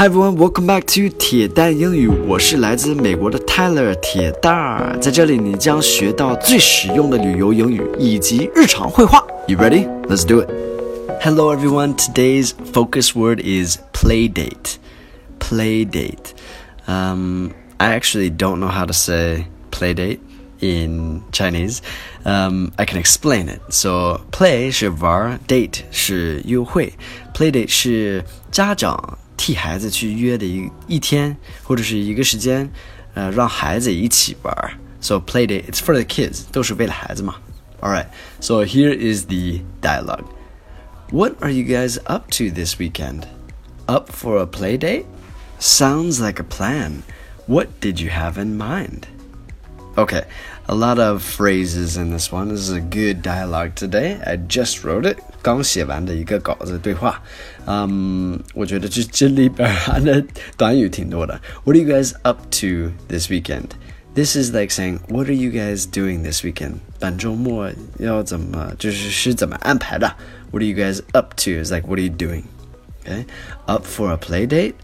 Hi everyone, welcome back to 铁蛋英语。我是来自美国的 Tyler 铁蛋儿，在这里你将学到最实用的旅游英语以及日常会话。You ready? Let's do it. Hello everyone. Today's focus word is playdate. Playdate. Um, I actually don't know how to say playdate in Chinese. Um, I can explain it. So play 是玩，date 是约会，playdate 是家长 替孩子去约的一一天或者是一个时间，呃，让孩子一起玩。So play date, it's for the kids，都是为了孩子嘛。Alright, so here is the dialogue. What are you guys up to this weekend? Up for a play date? Sounds like a plan. What did you have in mind? Okay, a lot of phrases in this one. This is a good dialogue today. I just wrote it. 刚写完的一个稿子对话，嗯，我觉得这这里边含的短语挺多的。What are you guys up to this weekend? This is like saying, What are you guys doing this weekend? 本周末要怎么就是是怎么安排的？What are you guys up to? Is like what are you doing? Okay, up for a play date.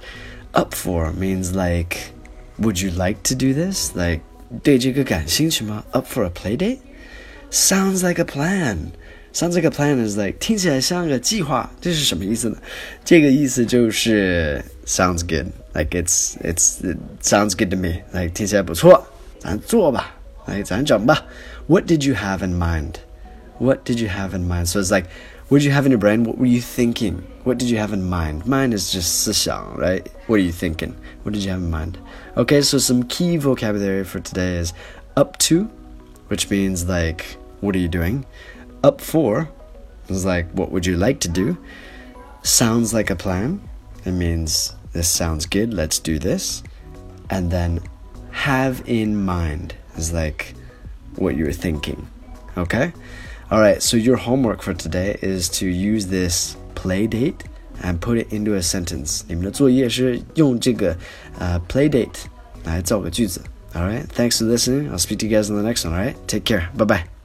Up for means like, Would you like to do this? Like 对这个感兴趣吗？Up for a play date? Sounds like a plan. Sounds like a plan is like 听起来像个计划，这是什么意思呢？这个意思就是 sounds good, like it's it's it sounds good to me, like 听起来不错，咱做吧，来咱整吧。What did you have in mind? What did you have in mind? So it's like, what did you have in your brain? What were you thinking? What did you have in mind? Mind is just 思想, right? What are you thinking? What did you have in mind? Okay, so some key vocabulary for today is up to, which means like, what are you doing? Up for is like, what would you like to do? Sounds like a plan. It means this sounds good, let's do this. And then have in mind is like what you're thinking. Okay? All right, so your homework for today is to use this play date and put it into a sentence. 你们的作业是用这个呃 play date 来造个句子。All right, thanks for listening. I'll speak to you guys in the next one. All right, take care. Bye bye.